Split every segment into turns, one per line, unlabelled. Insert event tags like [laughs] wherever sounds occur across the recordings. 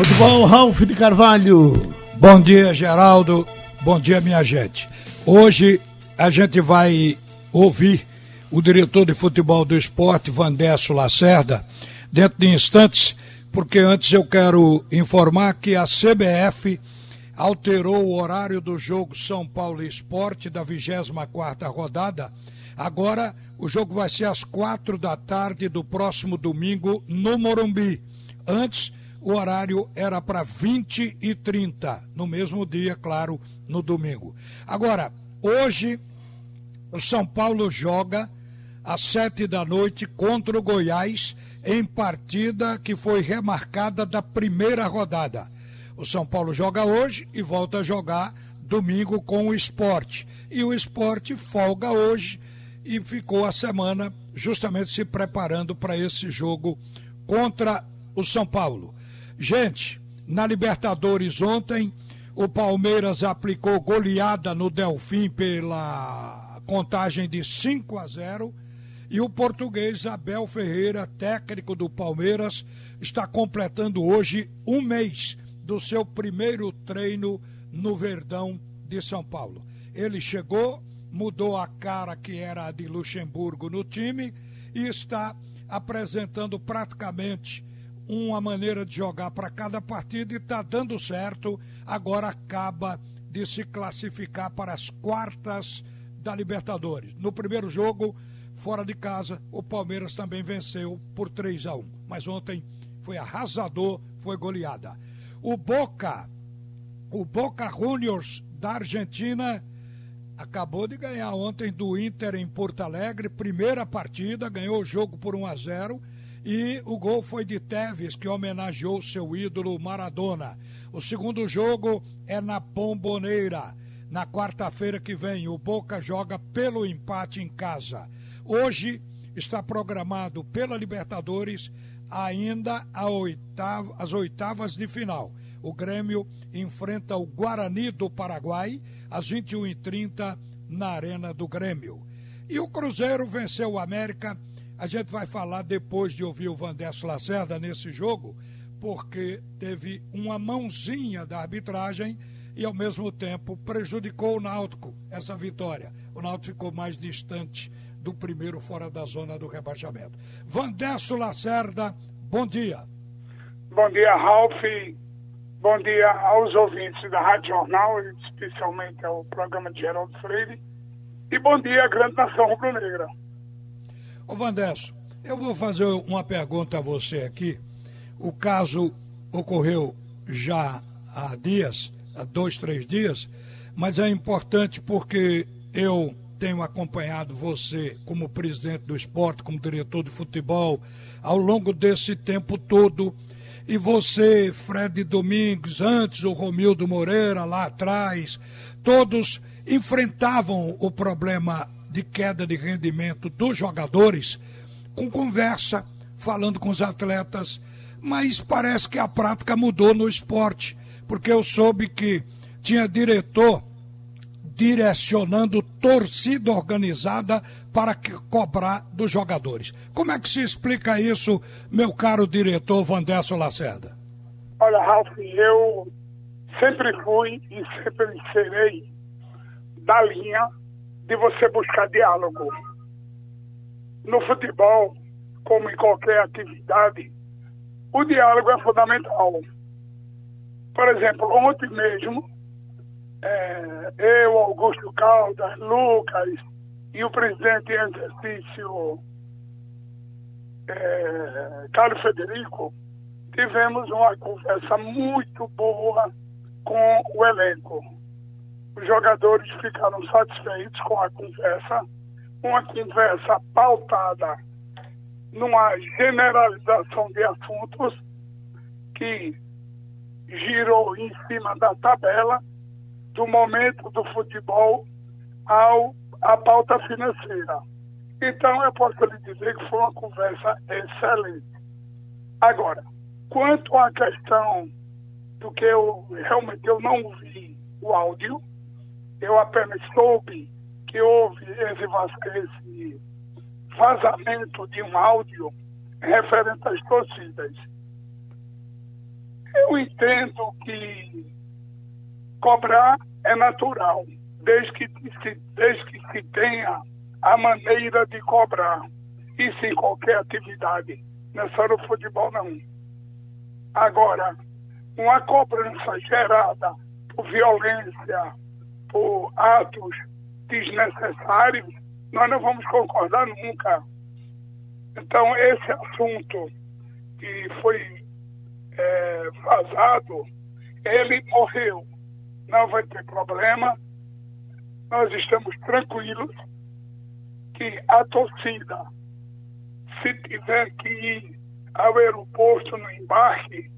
Futebol, Ralf de Carvalho.
Bom dia, Geraldo. Bom dia, minha gente. Hoje a gente vai ouvir o diretor de futebol do esporte, Vandesso Lacerda, dentro de instantes, porque antes eu quero informar que a CBF alterou o horário do jogo São Paulo Esporte da 24 rodada. Agora o jogo vai ser às quatro da tarde do próximo domingo no Morumbi. Antes o horário era para 20 e 30, no mesmo dia, claro, no domingo. Agora, hoje, o São Paulo joga às sete da noite contra o Goiás, em partida que foi remarcada da primeira rodada. O São Paulo joga hoje e volta a jogar domingo com o esporte. E o esporte folga hoje e ficou a semana justamente se preparando para esse jogo contra o São Paulo. Gente, na Libertadores ontem, o Palmeiras aplicou goleada no Delfim pela contagem de 5 a 0 e o português Abel Ferreira, técnico do Palmeiras, está completando hoje um mês do seu primeiro treino no Verdão de São Paulo. Ele chegou, mudou a cara que era a de Luxemburgo no time e está apresentando praticamente uma maneira de jogar para cada partida e está dando certo. Agora acaba de se classificar para as quartas da Libertadores. No primeiro jogo, fora de casa, o Palmeiras também venceu por 3 a 1. Mas ontem foi arrasador, foi goleada. O Boca, o Boca Juniors da Argentina, acabou de ganhar ontem do Inter em Porto Alegre, primeira partida, ganhou o jogo por 1 a 0 e o gol foi de Teves, que homenageou seu ídolo Maradona. O segundo jogo é na Pomboneira. Na quarta-feira que vem, o Boca joga pelo empate em casa. Hoje está programado pela Libertadores ainda oitava, as oitavas de final. O Grêmio enfrenta o Guarani do Paraguai às 21h30 na Arena do Grêmio. E o Cruzeiro venceu o América a gente vai falar depois de ouvir o Vandesso Lacerda nesse jogo, porque teve uma mãozinha da arbitragem e ao mesmo tempo prejudicou o Náutico essa vitória. O Náutico ficou mais distante do primeiro fora da zona do rebaixamento. Vandesso Lacerda, bom dia.
Bom dia, Ralf. Bom dia aos ouvintes da Rádio Jornal, especialmente ao programa de Geraldo Freire. E bom dia à grande nação rubro-negra.
Ô Vandesso, eu vou fazer uma pergunta a você aqui. O caso ocorreu já há dias, há dois, três dias, mas é importante porque eu tenho acompanhado você como presidente do esporte, como diretor de futebol, ao longo desse tempo todo. E você, Fred Domingues, antes o Romildo Moreira, lá atrás, todos enfrentavam o problema de queda de rendimento dos jogadores com conversa, falando com os atletas, mas parece que a prática mudou no esporte, porque eu soube que tinha diretor direcionando torcida organizada para cobrar dos jogadores. Como é que se explica isso, meu caro diretor Vandesso Lacerda?
Olha, Ralf, eu sempre fui e sempre serei da linha de você buscar diálogo. No futebol, como em qualquer atividade, o diálogo é fundamental. Por exemplo, ontem mesmo, é, eu, Augusto Caldas, Lucas e o presidente em exercício, é, Carlos Federico, tivemos uma conversa muito boa com o elenco os jogadores ficaram satisfeitos com a conversa, uma conversa pautada numa generalização de assuntos que girou em cima da tabela do momento do futebol ao a pauta financeira. Então eu posso lhe dizer que foi uma conversa excelente. Agora, quanto à questão do que eu realmente eu não vi o áudio, eu apenas soube que houve esse, vazamento de um áudio referente às torcidas. Eu entendo que cobrar é natural, desde que, desde que se tenha a maneira de cobrar. Isso em qualquer atividade, não é só no futebol não. Agora, uma cobrança gerada por violência, por atos desnecessários, nós não vamos concordar nunca. Então, esse assunto que foi é, vazado, ele morreu. Não vai ter problema. Nós estamos tranquilos que a torcida, se tiver que ir ao aeroporto no embarque,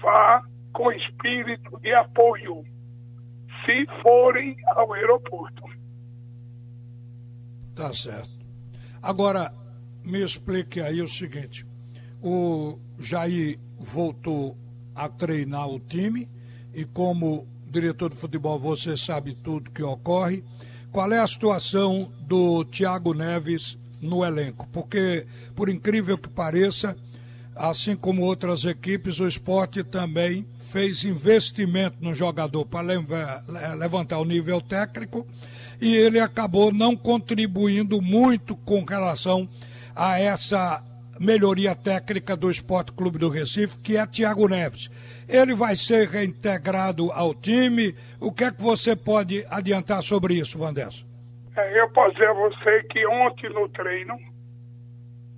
vá com espírito de apoio, se forem ao aeroporto.
Tá certo. Agora, me explique aí o seguinte: o Jair voltou a treinar o time e, como diretor de futebol, você sabe tudo que ocorre. Qual é a situação do Thiago Neves no elenco? Porque, por incrível que pareça, assim como outras equipes, o esporte também fez investimento no jogador para levantar o nível técnico e ele acabou não contribuindo muito com relação a essa melhoria técnica do Esporte Clube do Recife, que é Thiago Neves. Ele vai ser reintegrado ao time. O que é que você pode adiantar sobre isso, Vandes?
É, eu posso dizer a você que ontem no treino,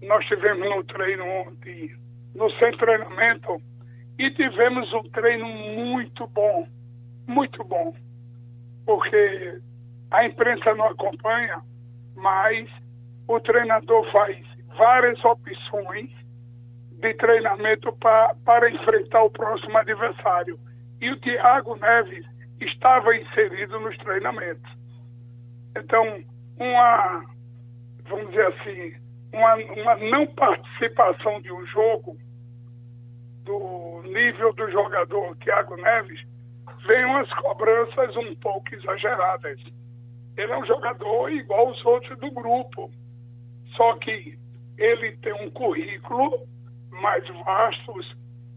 nós tivemos no treino ontem, no sem treinamento, e tivemos um treino muito bom, muito bom, porque a imprensa não acompanha, mas o treinador faz várias opções de treinamento pra, para enfrentar o próximo adversário. E o Thiago Neves estava inserido nos treinamentos. Então, uma, vamos dizer assim, uma, uma não participação de um jogo do nível do jogador Thiago Neves vem umas cobranças um pouco exageradas. Ele é um jogador igual os outros do grupo, só que ele tem um currículo mais vasto,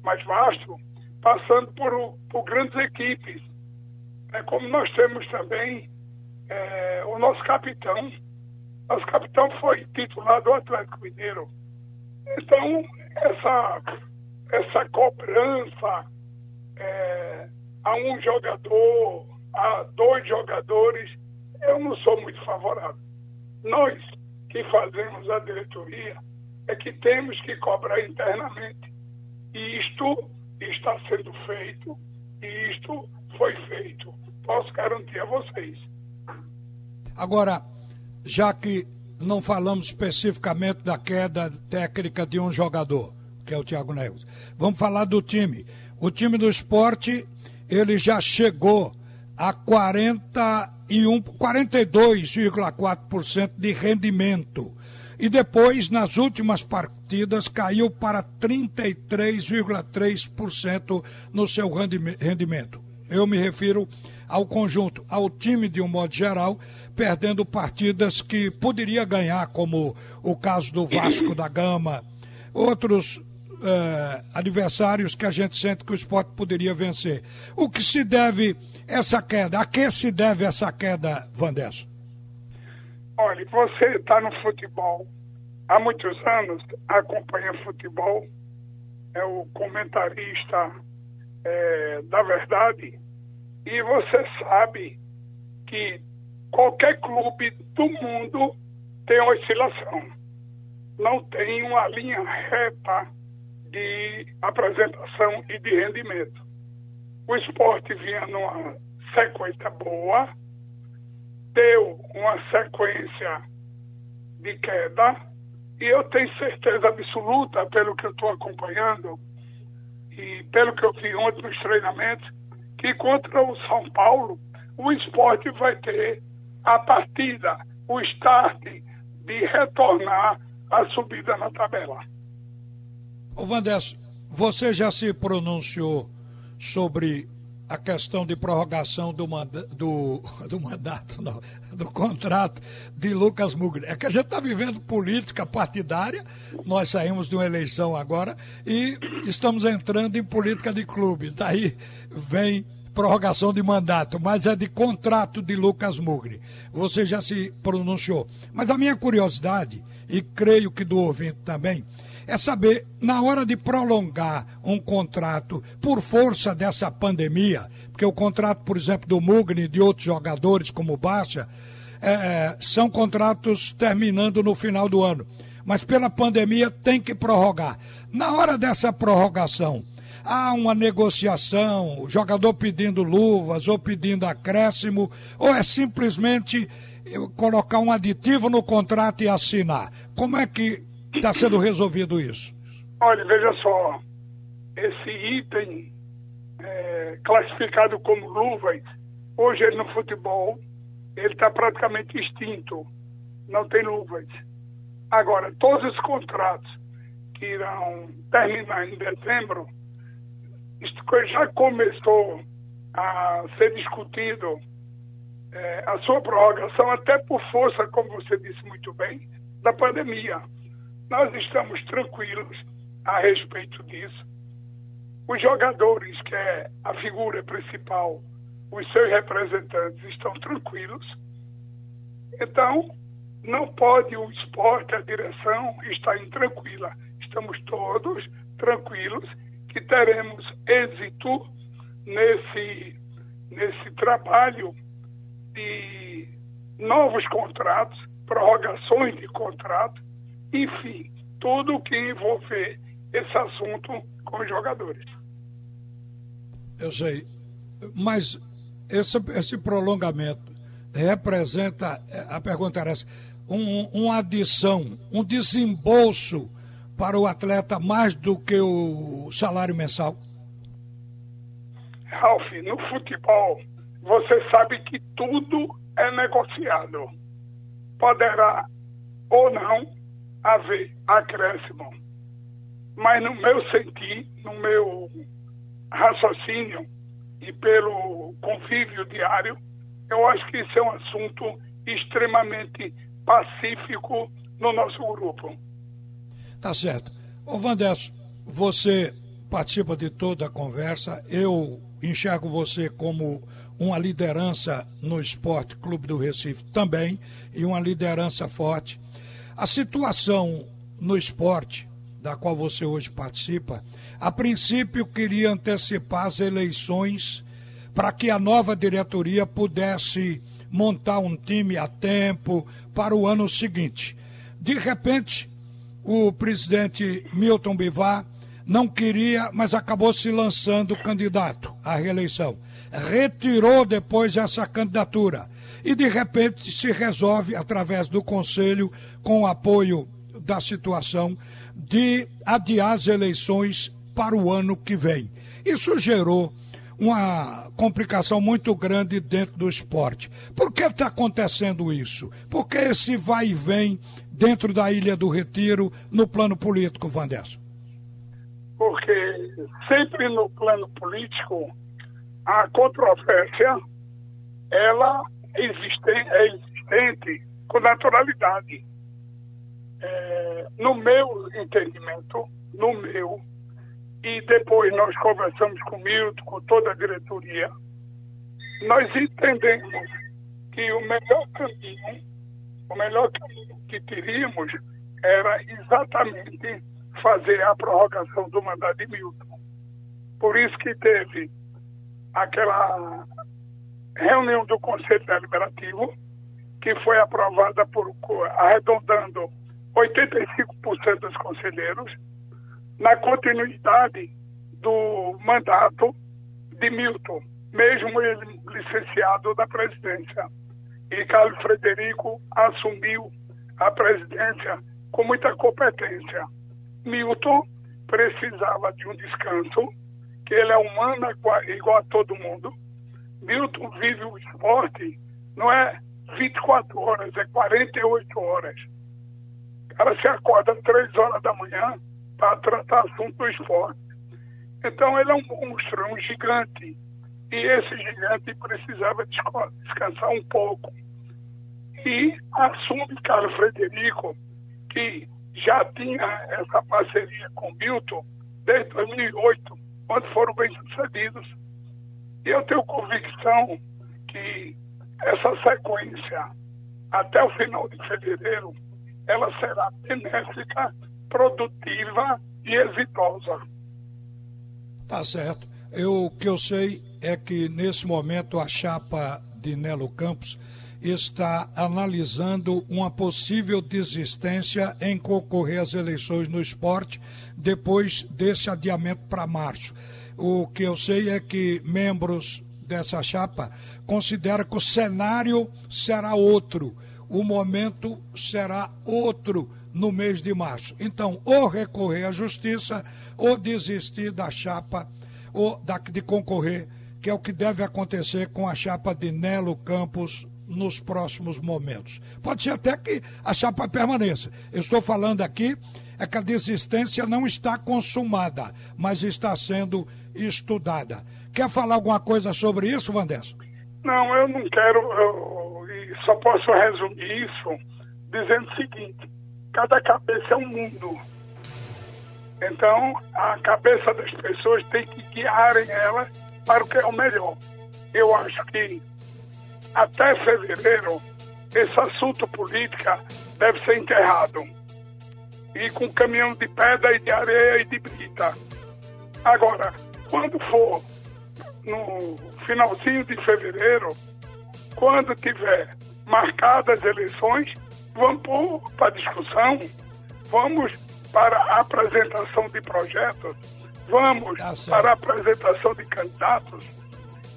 mais vasto passando por, por grandes equipes. É como nós temos também é, o nosso capitão. Nosso capitão foi titular do Atlético Mineiro. Então, essa, essa cobrança é, a um jogador, a dois jogadores, eu não sou muito favorável. Nós que fazemos a diretoria é que temos que cobrar internamente. E isto está sendo feito, e isto foi feito. Posso garantir a vocês.
Agora, já que não falamos especificamente da queda técnica de um jogador, que é o Thiago Neves, vamos falar do time. O time do esporte, ele já chegou a 41, 42,4% de rendimento. E depois, nas últimas partidas, caiu para 33,3% no seu rendimento. Eu me refiro ao conjunto, ao time de um modo geral, perdendo partidas que poderia ganhar, como o caso do Vasco da Gama, outros eh, adversários que a gente sente que o esporte poderia vencer. O que se deve essa queda? A que se deve essa queda, Vandes?
Olha, você está no futebol há muitos anos, acompanha futebol, é o comentarista é, da verdade, e você sabe que qualquer clube do mundo tem oscilação. Não tem uma linha reta de apresentação e de rendimento. O esporte vinha numa sequência boa, deu uma sequência de queda, e eu tenho certeza absoluta, pelo que eu estou acompanhando e pelo que eu vi ontem nos treinamentos, que contra o São Paulo, o esporte vai ter a partida, o start de retornar à subida na tabela.
Ô Vandes, você já se pronunciou sobre a questão de prorrogação do, manda, do, [laughs] do mandato, não, do contrato de Lucas Mugri. É que a gente está vivendo política partidária, nós saímos de uma eleição agora e estamos entrando em política de clube. Daí vem prorrogação de mandato, mas é de contrato de Lucas Mugri. Você já se pronunciou. Mas a minha curiosidade, e creio que do ouvinte também, é saber, na hora de prolongar um contrato por força dessa pandemia, porque o contrato, por exemplo, do Mugni e de outros jogadores, como o Baixa, é, é, são contratos terminando no final do ano. Mas pela pandemia tem que prorrogar. Na hora dessa prorrogação, há uma negociação, o jogador pedindo luvas ou pedindo acréscimo, ou é simplesmente colocar um aditivo no contrato e assinar? Como é que está sendo resolvido isso?
Olha, veja só, esse item é, classificado como luvas, hoje ele no futebol, ele está praticamente extinto, não tem luvas. Agora, todos os contratos que irão terminar em dezembro, já começou a ser discutido é, a sua prorrogação, até por força, como você disse muito bem, da pandemia. Nós estamos tranquilos a respeito disso. Os jogadores, que é a figura principal, os seus representantes, estão tranquilos. Então, não pode o esporte, a direção, estar intranquila. Estamos todos tranquilos que teremos êxito nesse, nesse trabalho de novos contratos, prorrogações de contrato, enfim, tudo o que envolver esse assunto com os jogadores.
Eu sei, mas esse, esse prolongamento representa, a pergunta era essa, um, uma adição, um desembolso para o atleta mais do que o salário mensal?
Ralf, no futebol, você sabe que tudo é negociado. Poderá ou não haver acréscimo. Mas no meu sentir, no meu raciocínio e pelo convívio diário, eu acho que isso é um assunto extremamente pacífico no nosso grupo.
Tá certo. Ô Vandesso, você participa de toda a conversa. Eu enxergo você como uma liderança no Esporte Clube do Recife também e uma liderança forte. A situação no esporte, da qual você hoje participa, a princípio queria antecipar as eleições para que a nova diretoria pudesse montar um time a tempo para o ano seguinte. De repente, o presidente Milton Bivar não queria, mas acabou se lançando candidato à reeleição. Retirou depois essa candidatura e de repente se resolve através do conselho com o apoio da situação de adiar as eleições para o ano que vem. Isso gerou uma complicação muito grande dentro do esporte. Por que está acontecendo isso? Porque esse vai e vem dentro da Ilha do Retiro no plano político, Vanderson?
porque sempre no plano político a controvérsia ela existe, é existente com naturalidade. É, no meu entendimento, no meu, e depois nós conversamos com o Milton, com toda a diretoria, nós entendemos que o melhor caminho, o melhor caminho que teríamos era exatamente fazer a prorrogação do mandato de Milton. Por isso que teve aquela reunião do Conselho Deliberativo, que foi aprovada por arredondando 85% dos conselheiros, na continuidade do mandato de Milton, mesmo ele licenciado da presidência. E Carlos Frederico assumiu a presidência com muita competência. Milton precisava de um descanso, que ele é humano igual a todo mundo. Milton vive o esporte, não é 24 horas, é 48 horas. O cara se acorda às 3 horas da manhã para tratar assunto do esporte. Então ele é um monstro, é um gigante. E esse gigante precisava descansar um pouco. E assume Carlos Frederico, que já tinha essa parceria com Milton desde 2008, quando foram bem sucedidos. E eu tenho convicção que essa sequência, até o final de fevereiro, ela será benéfica, produtiva e exitosa.
Tá certo. Eu, o que eu sei é que nesse momento a chapa de Nelo Campos está analisando uma possível desistência em concorrer às eleições no esporte depois desse adiamento para março. O que eu sei é que membros dessa chapa consideram que o cenário será outro, o momento será outro no mês de março. Então, ou recorrer à justiça, ou desistir da chapa, ou da, de concorrer, que é o que deve acontecer com a chapa de Nelo Campos nos próximos momentos. Pode ser até que a chapa permaneça. Eu estou falando aqui é que a desistência não está consumada, mas está sendo estudada. Quer falar alguma coisa sobre isso, Vandes?
Não, eu não quero, eu, só posso resumir isso dizendo o seguinte: cada cabeça é um mundo. Então, a cabeça das pessoas tem que guiarem ela para o que é o melhor. Eu acho que até fevereiro, esse assunto política deve ser enterrado. E com caminhão de pedra e de areia e de brita. Agora, quando for no finalzinho de fevereiro, quando tiver marcadas as eleições, vamos para discussão, vamos para a apresentação de projetos, vamos tá para a apresentação de candidatos,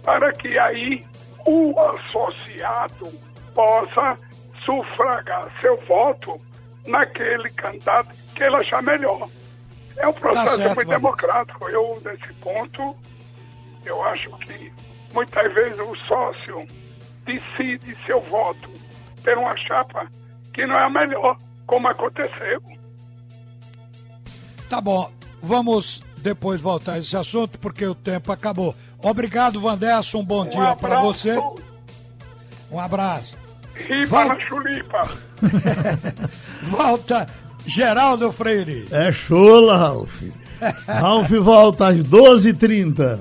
para que aí o associado possa sufragar seu voto naquele candidato que ele achar melhor. É um processo tá certo, muito democrático. Eu, nesse ponto, eu acho que muitas vezes o sócio decide seu voto por uma chapa que não é a melhor, como aconteceu.
Tá bom, vamos depois voltar a esse assunto, porque o tempo acabou. Obrigado, Vanderson. Um bom um dia para você. Um abraço.
Riba Vol... na chulipa. [laughs]
Volta, Geraldo Freire.
É show, Ralf. Ralf volta às 12h30.